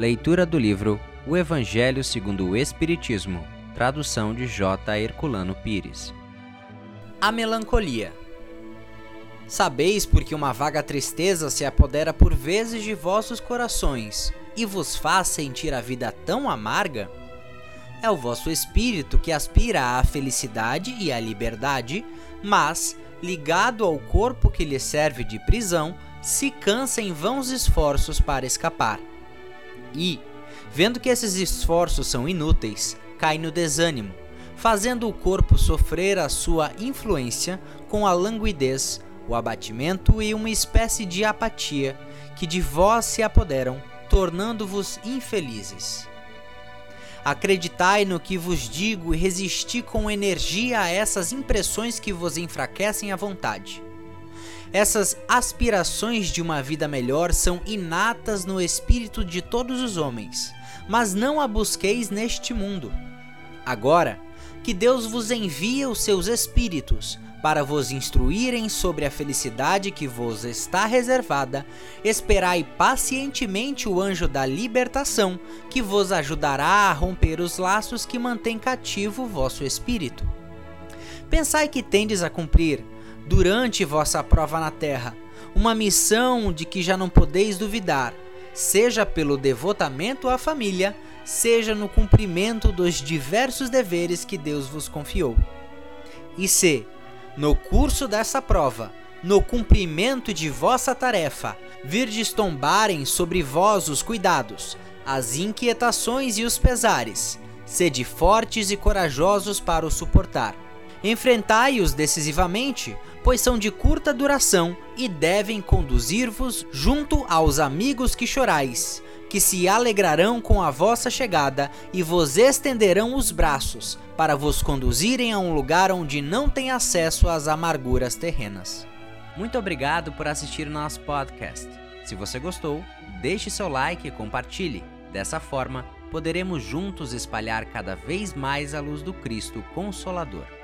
Leitura do livro O Evangelho segundo o Espiritismo, tradução de J. Herculano Pires. A melancolia. Sabeis porque uma vaga tristeza se apodera por vezes de vossos corações e vos faz sentir a vida tão amarga? É o vosso espírito que aspira à felicidade e à liberdade, mas, ligado ao corpo que lhe serve de prisão, se cansa em vãos esforços para escapar e, vendo que esses esforços são inúteis, cai no desânimo, fazendo o corpo sofrer a sua influência com a languidez, o abatimento e uma espécie de apatia que de vós se apoderam, tornando-vos infelizes. Acreditai no que vos digo e resisti com energia a essas impressões que vos enfraquecem a vontade essas aspirações de uma vida melhor são inatas no espírito de todos os homens, mas não a busqueis neste mundo. Agora, que Deus vos envia os seus espíritos para vos instruírem sobre a felicidade que vos está reservada, esperai pacientemente o anjo da libertação, que vos ajudará a romper os laços que mantêm cativo vosso espírito. Pensai que tendes a cumprir durante vossa prova na terra, uma missão de que já não podeis duvidar, seja pelo devotamento à família, seja no cumprimento dos diversos deveres que Deus vos confiou. E se, no curso dessa prova, no cumprimento de vossa tarefa, virdes tombarem sobre vós os cuidados, as inquietações e os pesares, sede fortes e corajosos para o suportar Enfrentai-os decisivamente, pois são de curta duração e devem conduzir-vos junto aos amigos que chorais, que se alegrarão com a vossa chegada e vos estenderão os braços para vos conduzirem a um lugar onde não tem acesso às amarguras terrenas. Muito obrigado por assistir nosso podcast. Se você gostou, deixe seu like e compartilhe. Dessa forma, poderemos juntos espalhar cada vez mais a luz do Cristo Consolador.